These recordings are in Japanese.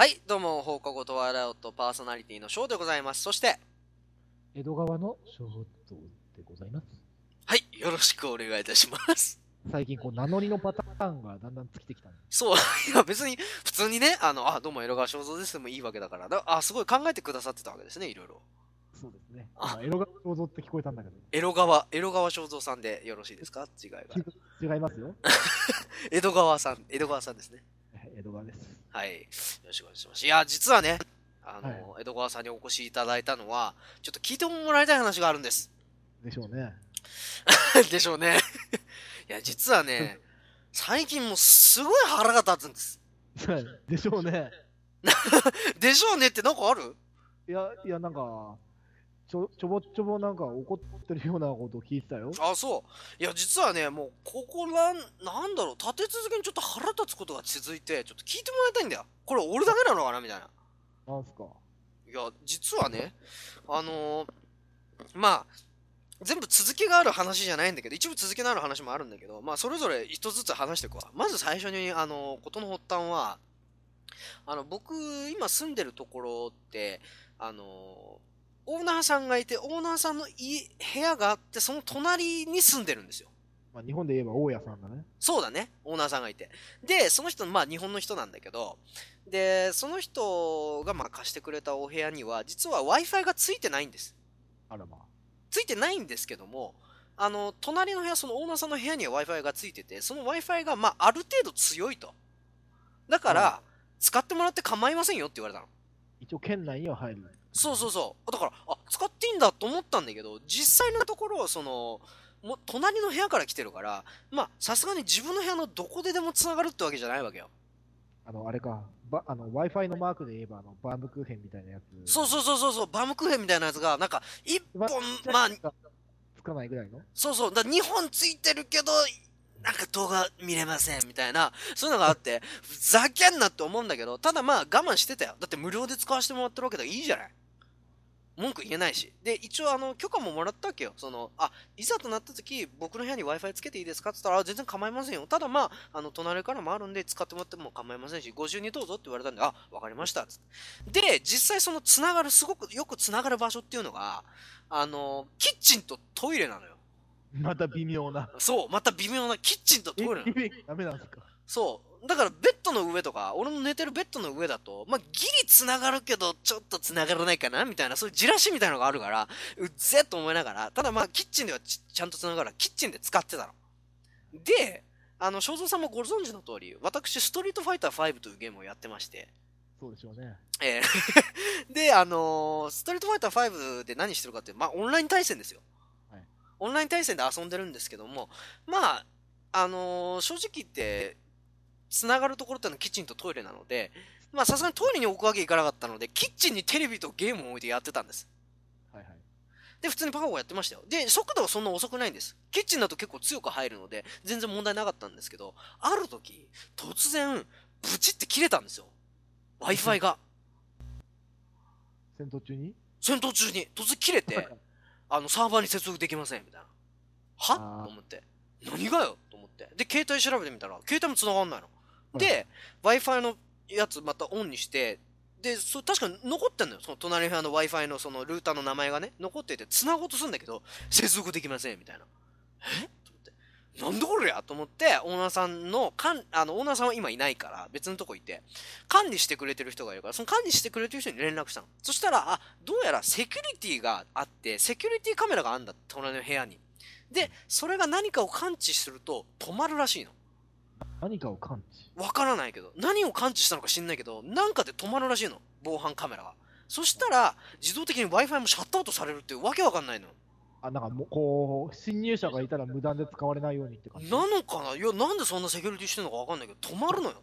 はい、どうも、放課後トワイライトパーソナリティのショーでございます。そして、江戸川のショートでございます。はい、よろしくお願いいたします。最近こう名乗りのパターンがだんだん尽きてきたそう、いや別に、普通にね、あの、あ、どうも、江戸川正蔵ですでもいいわけだから、だあ、すごい考えてくださってたわけですね、いろいろ。そうですね。あ今江戸川想像って聞こえたんだけど。江戸川、江戸川正蔵さんでよろしいですか？違いが。違いますよ。江戸川さん、江戸川さんですね。江戸川です。はい。よろしくお願いします。いや、実はね、あの、は江戸川さんにお越しいただいたのは、ちょっと聞いてもらいたい話があるんです。でしょうね。でしょうね。いや、実はね、最近もうすごい腹が立つんです。でしょうね。でしょうねってなんかある？いや、いや、なんか、ちょ、ちょぼちょぼなんか怒ってるようなことを聞いてたよ。あ、そう。いや、実はね、もう、ここなん、なんだろう、立て続けにちょっと腹立つことが続いて、ちょっと聞いてもらいたいんだよ。これ俺だけなのかなみたいな。なんすか。いや、実はね、あのーまあ、全部続きがある話じゃないんだけど、一部続きのある話もあるんだけど、まあ、それぞれ一つずつ話していくわ。まず最初に、あのーことの発端は、あの、僕、今住んでるところって、あのーオーナーさんがいて、オーナーさんの家、部屋があって、その隣に住んでるんですよ。まあ、日本で言えば大家さんだね。そうだね。オーナーさんがいて。で、その人、まあ日本の人なんだけど、で、その人がまあ貸してくれたお部屋には、実は Wi-Fi がついてないんです。あらまあ。ついてないんですけども、あの、隣の部屋、そのオーナーさんの部屋には Wi-Fi がついてて、その Wi-Fi がまあある程度強いと。だから、使ってもらって構いませんよって言われたの。一応県内には入る。そうそうそう。だから、あ、使っていいんだと思ったんだけど、実際のところ、その、もう隣の部屋から来てるから、まあ、さすがに自分の部屋のどこででも繋がるってわけじゃないわけよ。あの、あれか。ばあの、Wi-Fi のマークで言えば、あの、バームクーヘンみたいなやつ。そうそうそうそうそう、バームクーヘンみたいなやつが、なんか、一本わ、まあ、つかないぐらいの？そうそう、だ2本ついてるけど、なんか動画見れません、みたいな、そういうのがあって、ふざけんなって思うんだけど、ただまあ我慢してたよ。だって無料で使わせてもらってるわけだからいいじゃない。文句言えないし。で、一応あの、許可ももらったわけよ。その、あ、いざとなった時、僕の部屋に Wi-Fi つけていいですかって言ったら、あ全然構いませんよ。ただまあ、あの、隣からもあるんで、使ってもらっても構いませんし、ご自由にどうぞって言われたんで、あ、わかりました。っで、実際そのつながる、すごくよくつながる場所っていうのが、あの、キッチンとトイレなのよ。また微妙な。そう、また微妙なキッチンとトイレなの。えダメなんですか？そう。だからベッドの上とか、俺の寝てるベッドの上だと、まあ、ギリ繋がるけど、ちょっと繋がらないかなみたいな、そういうじらしみたいなのがあるから、うっぜえと思いながら、ただまあ、キッチンではちちゃんと繋がるから、キッチンで使ってたの。で、あの、正蔵さんもご存知の通り、私、ストリートファイター5というゲームをやってまして、そうでしょうね。えー で、あのーストリートファイター5で何してるかって、まあ、オンライン対戦ですよ。はいオンライン対戦で遊んでるんですけども、まあ、あのー正直言って、繋がるところってのはキッチンとトイレなので、まあ、さすがにトイレに置くわけいかなかったので、キッチンにテレビとゲームを置いてやってたんです。はいはい。で、普通にパカパカやってましたよ。で、速度はそんな遅くないんです。キッチンだと結構強く入るので、全然問題なかったんですけど、ある時、突然、ブチって切れたんですよ。Wi-Fi が。戦闘中に？戦闘中に突然切れて、あの、サーバーに接続できません、みたいな。は？と思って。何がよ？と思って。で、携帯調べてみたら、携帯も繋がんないの。で、Wi-Fi のやつまたオンにして、で、そ確かに残ってんのよ。その隣の部屋の Wi-Fi のそのルーターの名前がね、残ってて、繋ごうとするんだけど、接続できません、みたいな。え？なんでこれやと思って、オーナーさんの、かん、あの、オーナーさんは今いないから、別のとこいて、管理してくれてる人がいるから、その管理してくれてる人に連絡したの。そしたら、あ、どうやらセキュリティがあって、セキュリティカメラがあるんだ、隣の部屋に。で、それが何かを感知すると止まるらしいの。何かを感知？わからないけど、何を感知したのか知んないけど、なんかで止まるらしいの。防犯カメラが。そしたら、自動的に Wi-Fi もシャットアウトされるっていうわけわかんないの。あ、なんかもう、こう、侵入者がいたら無断で使われないようにって感じ。なのかな？いや、なんでそんなセキュリティしてるのかわかんないけど、止まるのよ。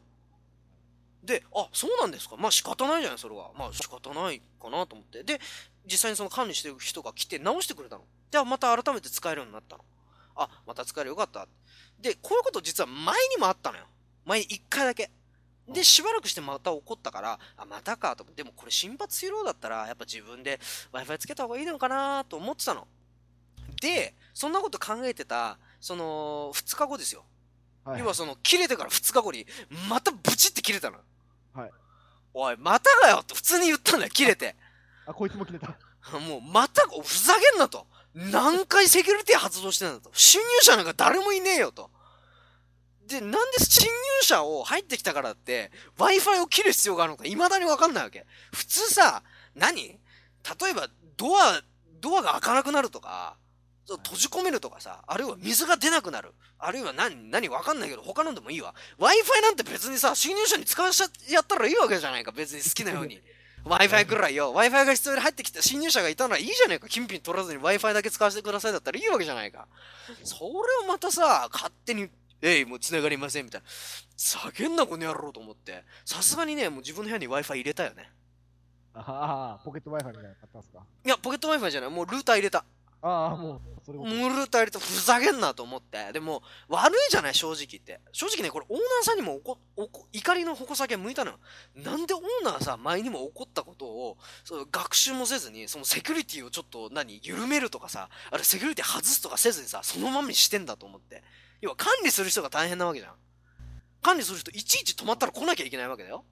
で、あ、そうなんですか？まあ仕方ないじゃない、それは。まあ仕方ないかなと思って。で、実際にその管理してる人が来て直してくれたの。で、また改めて使えるようになったの。あ、また使えるよかった。で、こういうこと実は前にもあったのよ。前に一回だけ。で、しばらくしてまた起こったから、あ、またかと、でもこれ心拍水量だったら、やっぱ自分で Wi-Fi つけた方がいいのかなと思ってたの。で、そんなこと考えてた、その、2日後ですよ。はい要はその、切れてから2日後に、またブチって切れたの。はい。おい、またかよって普通に言ったんだよ、切れて。あ、こいつも切れた。もう、またか、ふざけんなと。何回セキュリティ発動してんだと。侵入者なんか誰もいねえよと。で、なんで侵入者を入ってきたからって、Wi-Fi を切る必要があるのか未だにわかんないわけ。普通さ、何？例えば、ドア、ドアが開かなくなるとか、閉じ込めるとかさ、あるいは水が出なくなる。あるいは何、何わかんないけど、他のでもいいわ。Wi-Fi なんて別にさ、侵入者に使わしちゃやったらいいわけじゃないか、別に好きなように。Wi-Fi くらいよ。Wi-Fi が必要で入ってきた侵入者がいたならいいじゃねえか。金品取らずに Wi-Fi だけ使わせてくださいだったらいいわけじゃないか。それをまたさ、勝手に、えい、もう繋がりませんみたいな。叫んなこの野郎と思って。さすがにね、もう自分の部屋に Wi-Fi 入れたよね。ああ、ポケット Wi-Fi みたいなの買ったんすか？いや、ポケット Wi-Fi じゃない。もうルーター入れた。ああ、もう、それももうルーター入れた。ふざけんなと思って。でも、悪いじゃない、正直言って。正直ね、これオーナーさんにもおこ、おこ、怒りの矛先が向いたのよ。なんでオーナーさ、前にも怒ったことを、そう学習もせずに、そのセキュリティをちょっと、何、緩めるとかさ、あれセキュリティ外すとかせずにさ、そのままにしてんだと思って。要は管理する人が大変なわけじゃん。管理する人、いちいち止まったら来なきゃいけないわけだよ。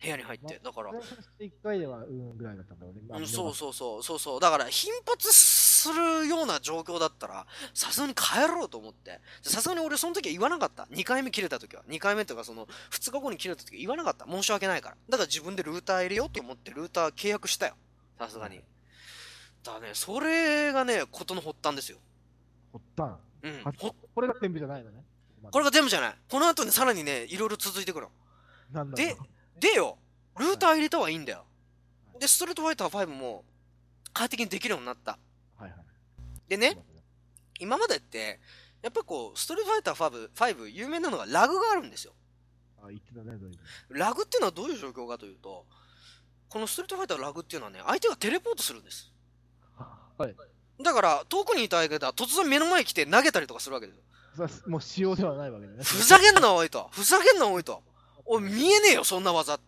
部屋に入って。だから、一回では、うん、ぐらいだったんだろうね。まあうん、そうそうそう、そうそう。だから、頻発するような状況だったら、さすがに帰ろうと思って。さすがに俺その時は言わなかった。2回目切れた時は。2回目っていうか、その、2日後に切れた時は言わなかった。申し訳ないから。だから自分でルーター入れようと思って、ルーター契約したよ。さすがに。だね、それがね、ことの発端ですよ。ほったん。うん。これが全部じゃないのね。これが全部じゃない。この後にさらにね、いろいろ続いてくる。なんだで、でよ、ルーター入れたはいいんだよ。で、ストレートファイター5も、快適にできるようになった。はいはい。でね、今までって、やっぱこう、ストリートファイター5、5有名なのがラグがあるんですよ。あ、言ってたね、ラグっていうのはどういう状況かというと、このストリートファイターのラグっていうのはね、相手がテレポートするんです。はい。だから、遠くにいた相手が突然目の前に来て投げたりとかするわけですよ。もう仕様ではないわけだね。ふざけんな、おいと。ふざけんな、おいと。おい、見えねえよ、そんな技。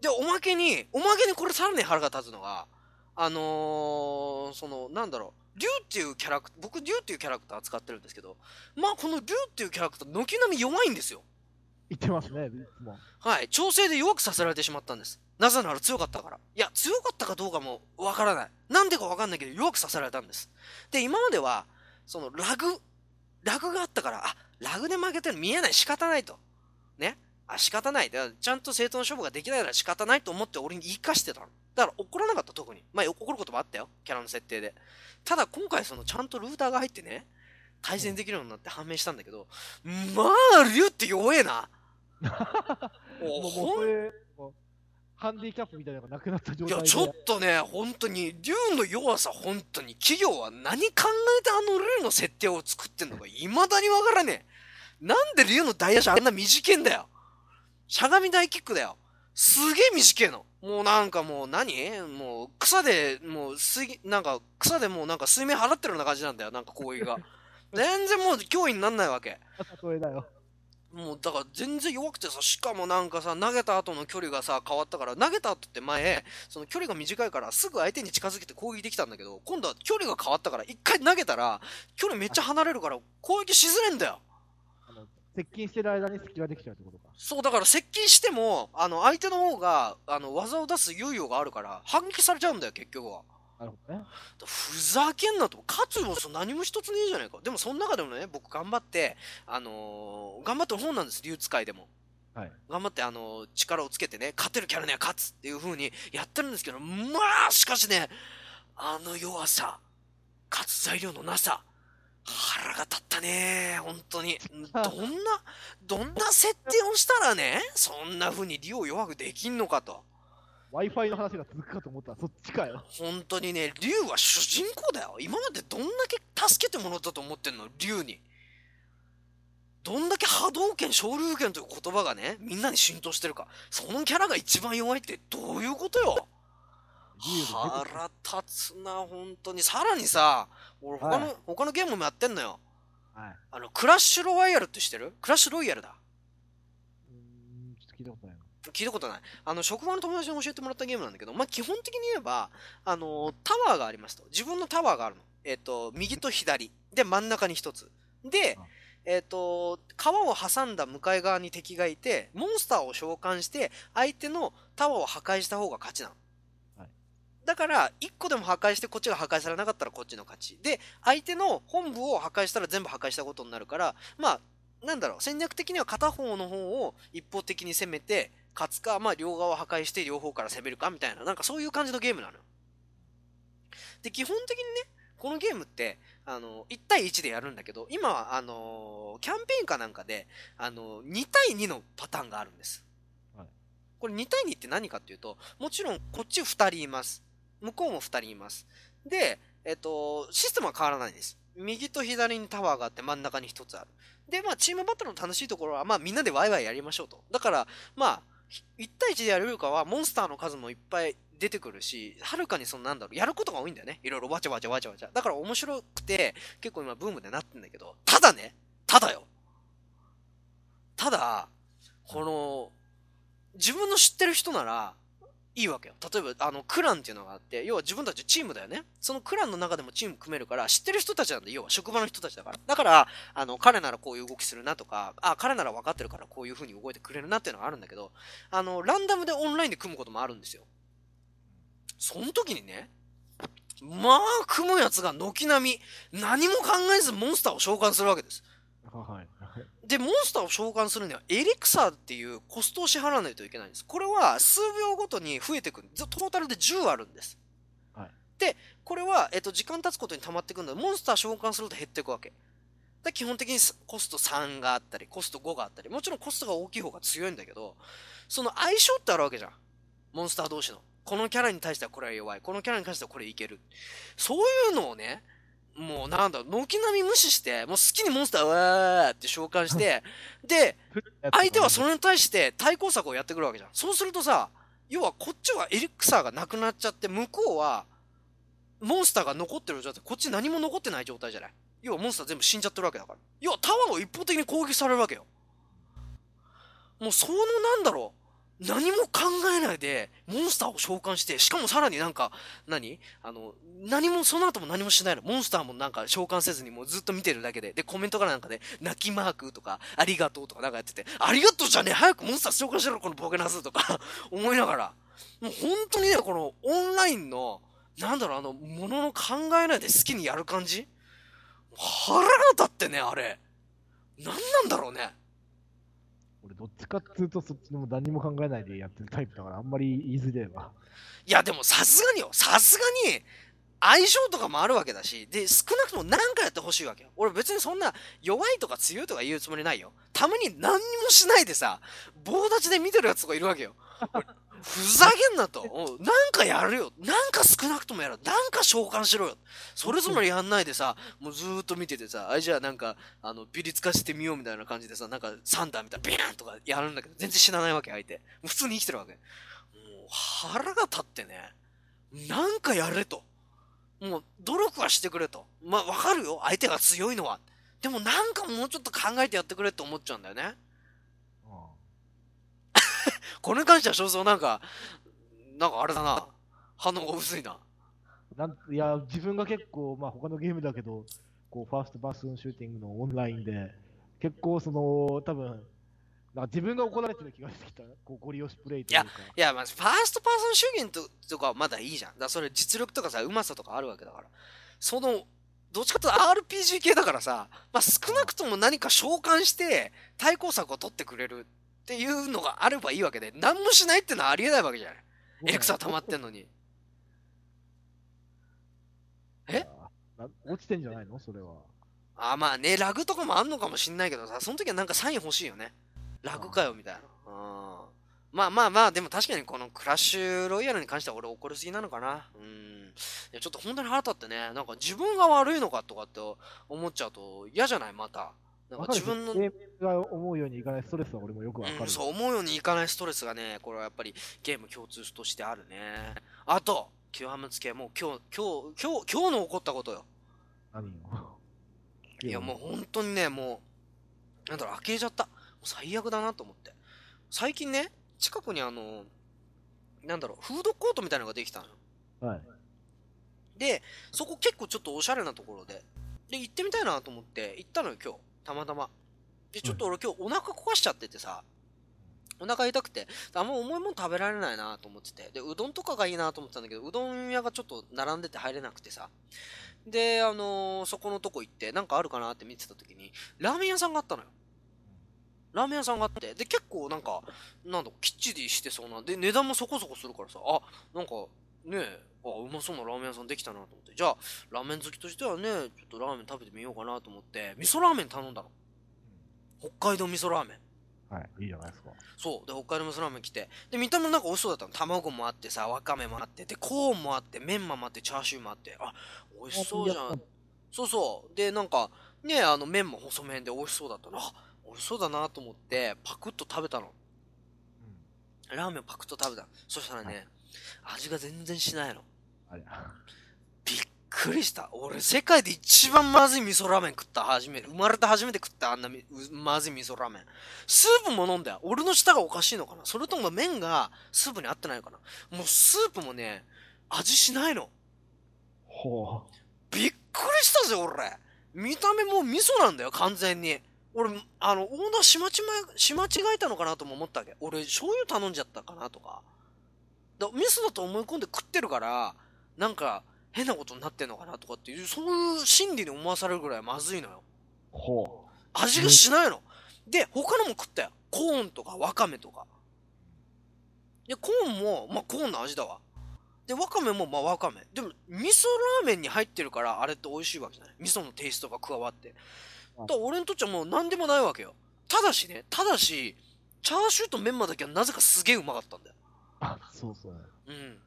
で、おまけに、おまけにこれさらに腹が立つのが、あのー、その、なんだろう、竜っていうキャラクター、僕竜っていうキャラクター使ってるんですけど、まあこの竜っていうキャラクター、軒並み弱いんですよ。言ってますね、いつも。はい。調整で弱くさせられてしまったんです。なぜなら強かったから。いや、強かったかどうかもわからない。なんでかわかんないけど、弱くさせられたんです。で、今までは、その、ラグ、ラグがあったから、あ、ラグで負けてる見えない、仕方ないと。ね。あ、仕方ない。だからちゃんと正当な勝負ができないなら仕方ないと思って俺に言い返してたの。だから怒らなかった、特に。まあ、怒ることもあったよ。キャラの設定で。ただ、今回その、ちゃんとルーターが入ってね、対戦できるようになって判明したんだけど、まあ、竜って弱えな。お もう、もうハンディキャップみたいなのがなくなった状態で。いや、ちょっとね、本当に、竜の弱さ、本当に、企業は何考えてあの竜の設定を作ってんのか、未だにわからねえ。なんで竜の大野手あんな短いんだよ。しゃがみ大キックだよ。すげえ短いの。もうなんかもう何？もう草で、もう水、なんか草でもうなんか水面払ってるような感じなんだよ。なんか攻撃が。全然もう脅威になんないわけ。もうだから全然弱くてさ、しかもなんかさ、投げた後の距離がさ、変わったから、投げた後って前、その距離が短いから、すぐ相手に近づけて攻撃できたんだけど、今度は距離が変わったから、一回投げたら、距離めっちゃ離れるから、攻撃しづれんだよ。接近してる間に隙ができちゃうってことか。そう、だから接近しても、あの、相手の方が、あの、技を出す猶予があるから、反撃されちゃうんだよ、結局は。なるほどね。ふざけんなと。勝つ要素何も一つねえじゃねえか。でもその中でもね、僕頑張って、あのー頑張ってる方なんです、竜使いでも。はい。頑張って、あのー力をつけてね、勝てるキャラには勝つっていう風にやってるんですけど、まあ、しかしね、あの弱さ、勝つ材料のなさ、腹が立ったね、本当に。どんな、どんな設定をしたらね、そんな風に竜を弱くできんのかと。Wi-Fi の話が続くかと思ったらそっちかよ。本当にね、竜は主人公だよ。今までどんだけ助けてもらったと思ってんの竜に。どんだけ波動拳、昇竜拳という言葉がね、みんなに浸透してるか。そのキャラが一番弱いってどういうことよ腹立つな、本当に。さらにさ、俺他の、はい他のゲームもやってんのよ。はい。あの、クラッシュロワイヤルって知ってる？クラッシュロイヤルだ。うーん、ちょっと聞いたことないな。聞いたことない。あの、職場の友達に教えてもらったゲームなんだけど、まあ、基本的に言えば、あの、タワーがありますと。自分のタワーがあるの。えっ、と、右と左。で、真ん中に一つ。であ、えっ、と、川を挟んだ向かい側に敵がいて、モンスターを召喚して、相手のタワーを破壊した方が勝ちなの。はいだから、1個でも破壊して、こっちが破壊されなかったらこっちの勝ち。で、相手の本部を破壊したら全部破壊したことになるから、まあ、なんだろう、戦略的には片方の方を一方的に攻めて、勝つか、まあ、両側を破壊して両方から攻めるかみたいな、なんかそういう感じのゲームなのよ。で、基本的にね、このゲームって、あの、1対1でやるんだけど、今は、あの、キャンペーンかなんかで、あの、2対2のパターンがあるんです。はいこれ2対2って何かっていうと、もちろんこっち2人います。向こうも2人います。で、えっと、システムは変わらないです。右と左にタワーがあって真ん中に1つある。で、まあ、チームバトルの楽しいところは、まあ、みんなでワイワイやりましょうと。だから、まあ、1対1でやれるかは、モンスターの数もいっぱい出てくるし、はるかにそのなんだろう、やることが多いんだよね。いろいろわちゃわちゃわちゃわちゃ。だから面白くて、結構今ブームでなってんだけど、ただね、ただよ。ただ、この、自分の知ってる人なら、いいわけよ。例えば、あの、クランっていうのがあって、要は自分たちチームだよね。そのクランの中でもチーム組めるから、知ってる人たちなんで、要は職場の人たちだから。だから、あの、彼ならこういう動きするなとか、あ、彼なら分かってるからこういう風に動いてくれるなっていうのがあるんだけど、あの、ランダムでオンラインで組むこともあるんですよ。その時にね、まあ、組むやつが軒並み、何も考えずモンスターを召喚するわけです。はい。で、モンスターを召喚するには、エリクサーっていうコストを支払わないといけないんです。これは数秒ごとに増えてくる。トータルで10あるんです。はいで、これは、えっと、時間経つことに溜まってくるので、モンスター召喚すると減っていくわけ。で基本的にコスト3があったり、コスト5があったり、もちろんコストが大きい方が強いんだけど、その相性ってあるわけじゃん。モンスター同士の。このキャラに対してはこれは弱い。このキャラに関してはこれいける。そういうのをね、もうなんだ軒並み無視して、もう好きにモンスターわーって召喚して、で、相手はその、れに対して対抗策をやってくるわけじゃん。そうするとさ、要はこっちはエリクサーがなくなっちゃって、向こうはモンスターが残ってる状態、こっち何も残ってない状態じゃない。要はモンスター全部死んじゃってるわけだから。要はタワーを一方的に攻撃されるわけよ。もうそのなんだろう。何も考えないで、モンスターを召喚して、しかもさらになんか、何？あの、何も、その後も何もしないの。モンスターもなんか召喚せずにもうずっと見てるだけで。で、コメントからなんかで、泣きマークとか、ありがとうとかなんかやってて、ありがとうじゃねえ早くモンスター召喚しろこのボケなすとか、思いながら。もう本当にね、このオンラインの、なんだろう、あの、ものの考えないで好きにやる感じ？腹が立ってね、あれ。何なんだろうね。俺どっちかっていうとそっちのも何も考えないでやってるタイプだからあんまり言いづれえわ。いや、でもさすがによ。さすがに、相性とかもあるわけだし、で、少なくとも何かやってほしいわけよ。俺別にそんな弱いとか強いとか言うつもりないよ。たまに何にもしないでさ、棒立ちで見てるやつとかいるわけよ。ふざけんなと。なんかやるよ。なんか少なくともやる。なんか召喚しろよ。それぞれやんないでさ、もうずーっと見ててさ、あ、じゃあなんか、あの、ビリつかしてみようみたいな感じでさ、なんかサンダーみたいなビーンとかやるんだけど、全然死なないわけ、相手。普通に生きてるわけ。もう腹が立ってね、なんかやれと。もう努力はしてくれと。まあわかるよ、相手が強いのは。でもなんかもうちょっと考えてやってくれって思っちゃうんだよね。これに関しては正蔵なんか、なんかあれだな。反応が薄いな。なんいや、自分が結構、まあ他のゲームだけど、こう、ファーストパーソンシューティングのオンラインで、結構その、多分なんか自分が怒られてる気がしてきた、こう、ゴリ押しプレイというか。いや、まあ、ファーストパーソンシューティングとかはまだいいじゃん。だそれ実力とかさ、うまさとかあるわけだから。その、どっちかというと RPG 系だからさ、まあ少なくとも何か召喚して対抗策を取ってくれるっていうのがあればいいわけで、何もしないってのはありえないわけじゃない。エレクサ溜まってんのに。え？な落ちてんじゃないの？それは。あ、まあね、ラグとかもあんのかもしんないけどさ、その時はなんかサイン欲しいよね。ラグかよ、みたいな。うん。まあまあまあ、でも確かにこのクラッシュロイヤルに関しては俺怒りすぎなのかな。うん。いや、ちょっと本当に腹立ってね、なんか自分が悪いのかとかって思っちゃうと嫌じゃない？また。なんか自分の、ゲームが思うようにいかないストレスは俺もよくわかる。うん、そう思うようにいかないストレスがね、これはやっぱりゲーム共通としてあるね。あと、極めつけ、もう今日、今日、今日、今日の起こったことよ。何よ。いやもう本当にね、もう、なんだろう、呆れちゃった。最悪だなと思って。最近ね、近くにあの、なんだろう、フードコートみたいなのができたのよ。う。はい。で、そこ結構ちょっとおしゃれなところで、で、行ってみたいなと思って行ったのよ、今日。たまたま。で、ちょっと俺今日お腹壊しちゃっててさ、お腹痛くて、あんま重いもん食べられないなと思ってて、で、うどんとかがいいなと思ってたんだけど、うどん屋がちょっと並んでて入れなくてさ、で、あのーそこのとこ行って、なんかあるかなって見てた時に、ラーメン屋さんがあったのよ。ラーメン屋さんがあって、で、結構なんか、なんだ、きっちりしてそうな、で、値段もそこそこするからさ、あ、なんか、ねえ、あ、うまそうなラーメン屋さんできたなと思って、じゃあ、ラーメン好きとしてはね、ちょっとラーメン食べてみようかなと思って、味噌ラーメン頼んだの。北海道味噌ラーメン。はい、いいじゃないですか。そう。で、北海道味噌ラーメン来て。で、見た目なんか美味しそうだったの。卵もあってさ、わかめもあって、で、コーンもあって、メンマもあって、チャーシューもあって、あ、美味しそうじゃん。そうそう。で、なんか、ね、あの、麺も細麺で美味しそうだったの。あ、美味しそうだなと思って、パクッと食べたの。ラーメンパクッと食べたの。そしたらね、味が全然しないの。あれ。びっくりした。俺、世界で一番まずい味噌ラーメン食った。初めて。生まれて初めて食った。あんなまずい味噌ラーメン。スープも飲んだよ。俺の舌がおかしいのかなそれとも麺がスープに合ってないのかなもうスープもね、味しないの。ほびっくりしたぜ、俺。見た目もう味噌なんだよ、完全に。俺、あの、オーナーしまちま、し間違えたのかなとも思ったわけ。俺、醤油頼んじゃったかなとか。だ味噌だと思い込んで食ってるから、なんか、変なことになってんのかなとかっていう、そういう心理に思わされるぐらいまずいのよ。う。ほ味がしないの。で、他のも食ったよ。コーンとかわかめとか。で、コーンも、まあコーンの味だわ。で、わかめもまあわかめ。でも、味噌ラーメンに入ってるから、あれって美味しいわけじゃない？味噌のテイストが加わって。だから俺にとっちゃもう何でもないわけよ。ただしね、ただし、チャーシューとメンマだけはなぜかすげえうまかったんだよ。う。あ、そうそう。うん。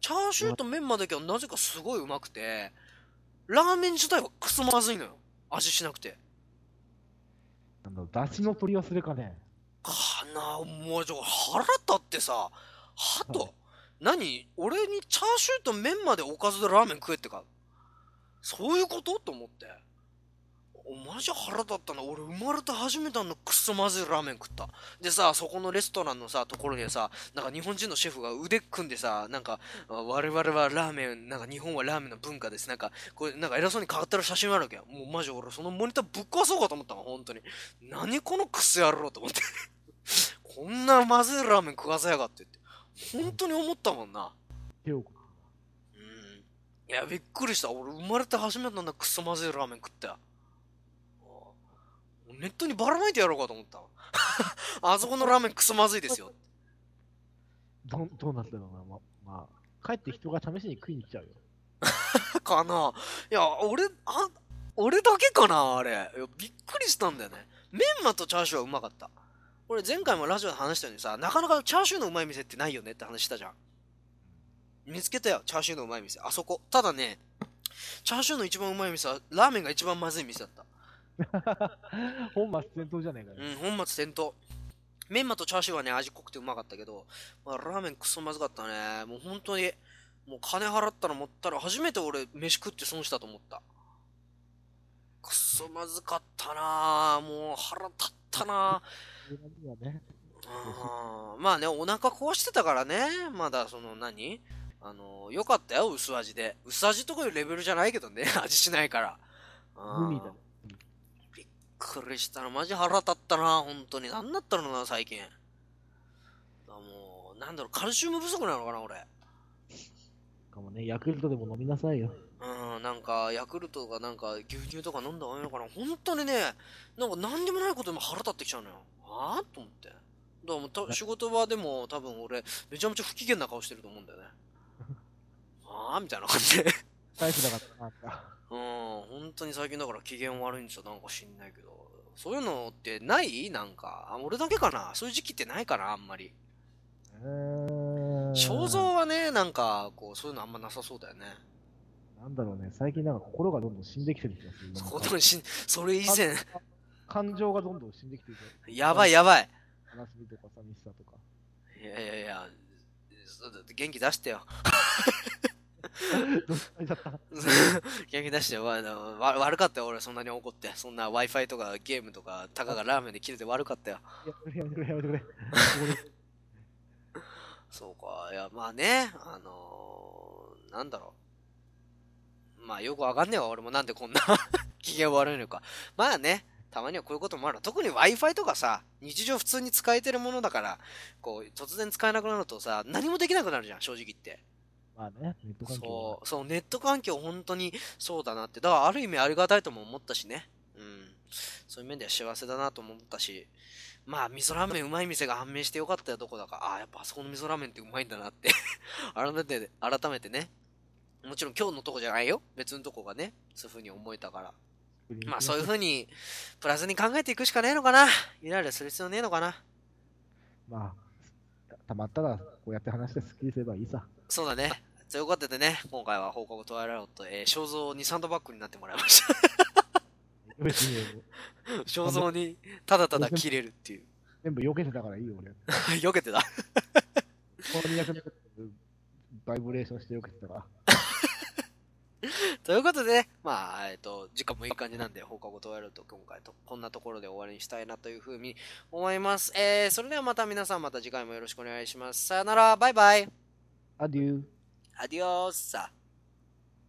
チャーシューとメンマだけはなぜかすごいうまくて、ラーメン自体はクソまずいのよ。味しなくて。あの、出汁の取り忘れかね。かなもうちょ腹立ってさはと何？俺にチャーシューと麺までおかずでラーメン食えってか？そういうこと？と思っておマジ腹立ったな。俺生まれて初めてあんなクソまずいラーメン食った。でさそこのレストランのさところにさなんか日本人のシェフが腕組んでさなんかあ我々はラーメンなんか日本はラーメンの文化です。なんかこれなんか偉そうに語ってる写真あるわけよ。もうマジ俺そのモニターぶっ壊そうかと思ったわ本当に。何このクソ野郎と思って。こんなまずいラーメン食わせやがってって。本当に思ったもんな。うん。いやびっくりした。俺生まれて初めてなんだクソまずいラーメン食ったよネットにばらまいてやろうかと思った。わ あそこのラーメンクソまずいですよ。どんどうなってるのかな。ま、まあ、帰って人が試しに食いに来ちゃうよ。かな。いや俺あ俺だけかなあれ。びっくりしたんだよね。メンマとチャーシューはうまかった。俺前回もラジオで話したようにさなかなかチャーシューのうまい店ってないよねって話したじゃん。見つけたよチャーシューのうまい店。あそこ。ただねチャーシューの一番うまい店はラーメンが一番まずい店だった 本末転倒じゃねえかよ。うん本末転倒。メンマとチャーシューはね味濃くてうまかったけど、まあ、ラーメンクソまずかったね。もう本当にもう金払ったら持ったら初めて俺飯食って損したと思った。クソまずかったな。もう腹立ったな。ね。あーまあねお腹壊してたからね。まだその何？あのよかったよ薄味で。薄味とかいうレベルじゃないけどね。味しないから。あー無味だ。びっくりしたな。マジ腹立ったな。本当に。何だったのな最近。だもうなんだろうカルシウム不足なのかな俺かもね、ヤクルトでも飲みなさいよ。うんなんかヤクルトとかなんか牛乳とか飲んだ方がいいのかな。本当にねなんか何でもないことでも腹立ってきちゃうのよ。ああと思って。だからもうた仕事場でも多分俺めちゃめちゃ不機嫌な顔してると思うんだよね。ああみたいな感じ。でタイプだからなんか。うん、本当に最近だから機嫌悪いんですよ、なんか知んないけど。そういうのってない？なんか。あ俺だけかな？そういう時期ってないかな？あんまり。えー肖像はね、なんか、こう、そういうのあんまなさそうだよね。なんだろうね、最近なんか心がどんどん死んできてる気がする。んかこのしそれ以前、感情がどんどん死んできてる。やばいやばい。悲しみとか寂しさとか。いやいやいや、元気出してよ。どっちだった？元気出してよ。わわ悪かったよ、俺、そんなに怒って。そんな Wi-Fi とかゲームとか、たかがラーメンで切れて悪かったよ。やめてくれ、やめてくれ、やめてくれ。そうか。いや、まあね、あのー、なんだろう。まあよくわかんねえわ、俺もなんでこんな 機嫌悪いのか。まあね、たまにはこういうこともある。特に Wi-Fi とかさ、日常普通に使えてるものだから、こう、突然使えなくなるとさ、何もできなくなるじゃん、正直言って。まあね、ネット環境そう、そう、ネット環境本当にそうだなって。だからある意味ありがたいとも思ったしね。うん。そういう面では幸せだなとも思ったし。まあ、味噌ラーメンうまい店が判明してよかったよ、どこだか。ああ、やっぱあそこの味噌ラーメンってうまいんだなって。改めて、改めてね。もちろん今日のとこじゃないよ。別のとこがね。そういう風に思えたから。まあそういう風に、プラスに考えていくしかねえのかな。イライラする必要ねえのかな。まあ、たたまったらこうやって話してスッキリすればいいさ。そうだね。ということでね、今回は放課後トワイライト、えー、肖像にサンドバッグになってもらいました。肖像にただただ切れるっていう。全部避けてたからいいよ、俺。避けてた。この200年バイブレーションして避けてたから。ということでね、まあ、えっ、と、時間もいい感じなんで、放課後トワイライト今回と、こんなところで終わりにしたいなというふうに思います。えー、それではまた皆さんまた次回もよろしくお願いします。さよなら、バイバイ。アデュー。Adiós.